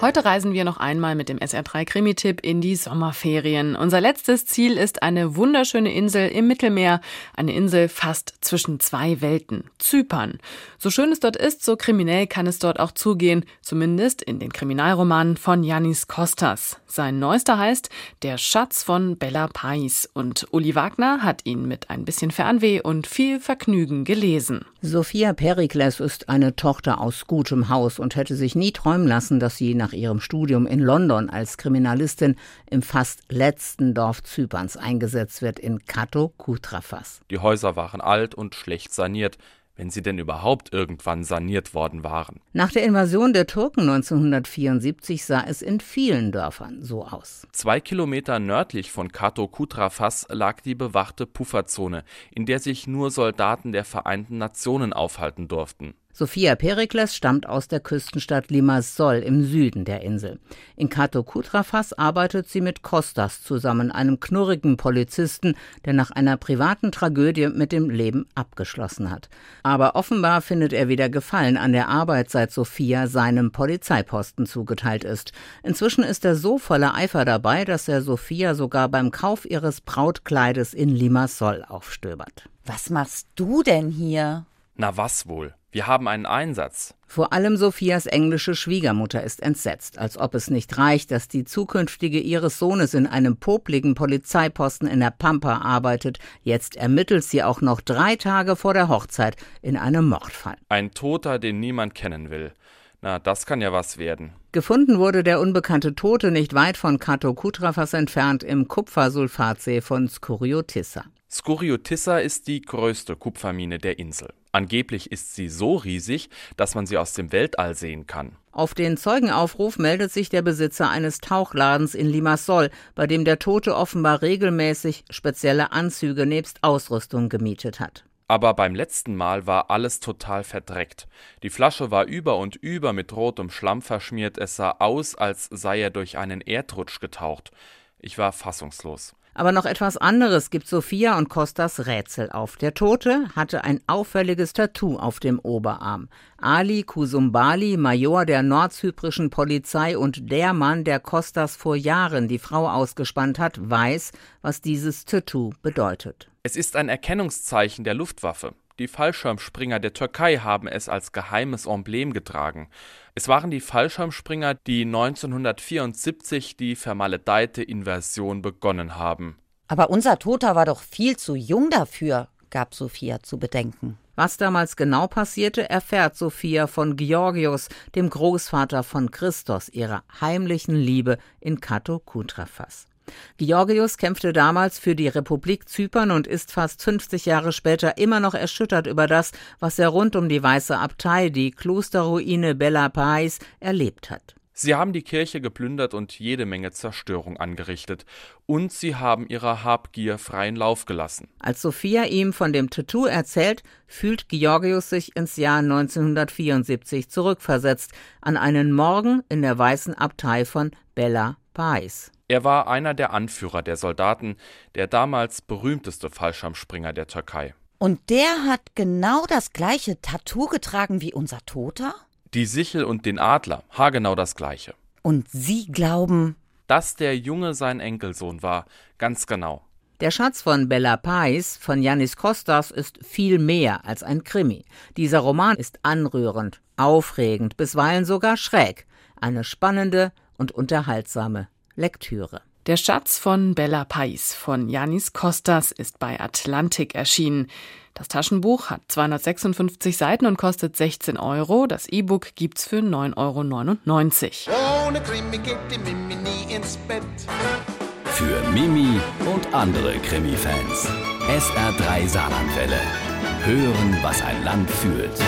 Heute reisen wir noch einmal mit dem SR3 Krimi-Tipp in die Sommerferien. Unser letztes Ziel ist eine wunderschöne Insel im Mittelmeer, eine Insel fast zwischen zwei Welten, Zypern. So schön es dort ist, so kriminell kann es dort auch zugehen, zumindest in den Kriminalromanen von Yannis Kostas. Sein neuester heißt Der Schatz von Bella Pais und Uli Wagner hat ihn mit ein bisschen Fernweh und viel Vergnügen gelesen. Sophia Perikles ist eine Tochter aus gutem Haus und hätte sich nie träumen lassen, dass sie nach ihrem Studium in London als Kriminalistin im fast letzten Dorf Zyperns eingesetzt wird, in Kato Kutrafas. Die Häuser waren alt und schlecht saniert, wenn sie denn überhaupt irgendwann saniert worden waren. Nach der Invasion der Turken 1974 sah es in vielen Dörfern so aus. Zwei Kilometer nördlich von Kato Kutrafas lag die bewachte Pufferzone, in der sich nur Soldaten der Vereinten Nationen aufhalten durften. Sophia Perikles stammt aus der Küstenstadt Limassol im Süden der Insel. In Kato Kutrafas arbeitet sie mit Kostas zusammen, einem knurrigen Polizisten, der nach einer privaten Tragödie mit dem Leben abgeschlossen hat. Aber offenbar findet er wieder Gefallen an der Arbeit, seit Sophia seinem Polizeiposten zugeteilt ist. Inzwischen ist er so voller Eifer dabei, dass er Sophia sogar beim Kauf ihres Brautkleides in Limassol aufstöbert. Was machst du denn hier? Na was wohl? Wir haben einen Einsatz. Vor allem Sophias englische Schwiegermutter ist entsetzt, als ob es nicht reicht, dass die zukünftige ihres Sohnes in einem popligen Polizeiposten in der Pampa arbeitet. Jetzt ermittelt sie auch noch drei Tage vor der Hochzeit in einem Mordfall. Ein Toter, den niemand kennen will. Na, das kann ja was werden. Gefunden wurde der unbekannte Tote nicht weit von Kato Kutrafas entfernt im Kupfersulfatsee von Skuriotissa. Skuriotissa ist die größte Kupfermine der Insel. Angeblich ist sie so riesig, dass man sie aus dem Weltall sehen kann. Auf den Zeugenaufruf meldet sich der Besitzer eines Tauchladens in Limassol, bei dem der Tote offenbar regelmäßig spezielle Anzüge nebst Ausrüstung gemietet hat. Aber beim letzten Mal war alles total verdreckt. Die Flasche war über und über mit rotem Schlamm verschmiert, es sah aus, als sei er durch einen Erdrutsch getaucht. Ich war fassungslos. Aber noch etwas anderes gibt Sophia und Kostas Rätsel auf. Der Tote hatte ein auffälliges Tattoo auf dem Oberarm. Ali Kusumbali, Major der nordzyprischen Polizei und der Mann, der Kostas vor Jahren die Frau ausgespannt hat, weiß, was dieses Tattoo bedeutet. Es ist ein Erkennungszeichen der Luftwaffe. Die Fallschirmspringer der Türkei haben es als geheimes Emblem getragen. Es waren die Fallschirmspringer, die 1974 die vermaledeite Invasion begonnen haben. Aber unser Toter war doch viel zu jung dafür, gab Sophia zu bedenken. Was damals genau passierte, erfährt Sophia von Georgios, dem Großvater von Christos, ihrer heimlichen Liebe in Kato Kutrafas. Georgios kämpfte damals für die Republik Zypern und ist fast 50 Jahre später immer noch erschüttert über das, was er rund um die Weiße Abtei, die Klosterruine Bella Pais, erlebt hat. Sie haben die Kirche geplündert und jede Menge Zerstörung angerichtet. Und sie haben ihrer Habgier freien Lauf gelassen. Als Sophia ihm von dem Tattoo erzählt, fühlt Georgios sich ins Jahr 1974 zurückversetzt, an einen Morgen in der Weißen Abtei von Bella Pais. Er war einer der Anführer der Soldaten, der damals berühmteste Fallschirmspringer der Türkei. Und der hat genau das gleiche Tattoo getragen wie unser Toter? Die Sichel und den Adler, haargenau das gleiche. Und Sie glauben, dass der Junge sein Enkelsohn war, ganz genau. Der Schatz von Bella Pais von Yannis Kostas ist viel mehr als ein Krimi. Dieser Roman ist anrührend, aufregend, bisweilen sogar schräg. Eine spannende und unterhaltsame Lektüre. Der Schatz von Bella Pais von Janis Kostas ist bei Atlantik erschienen. Das Taschenbuch hat 256 Seiten und kostet 16 Euro. Das E-Book gibt's für 9,99 Euro. Ohne Krimi geht die Mimi nie ins Bett. Für Mimi und andere Krimi-Fans. SR3 Saarlandwelle. Hören, was ein Land fühlt.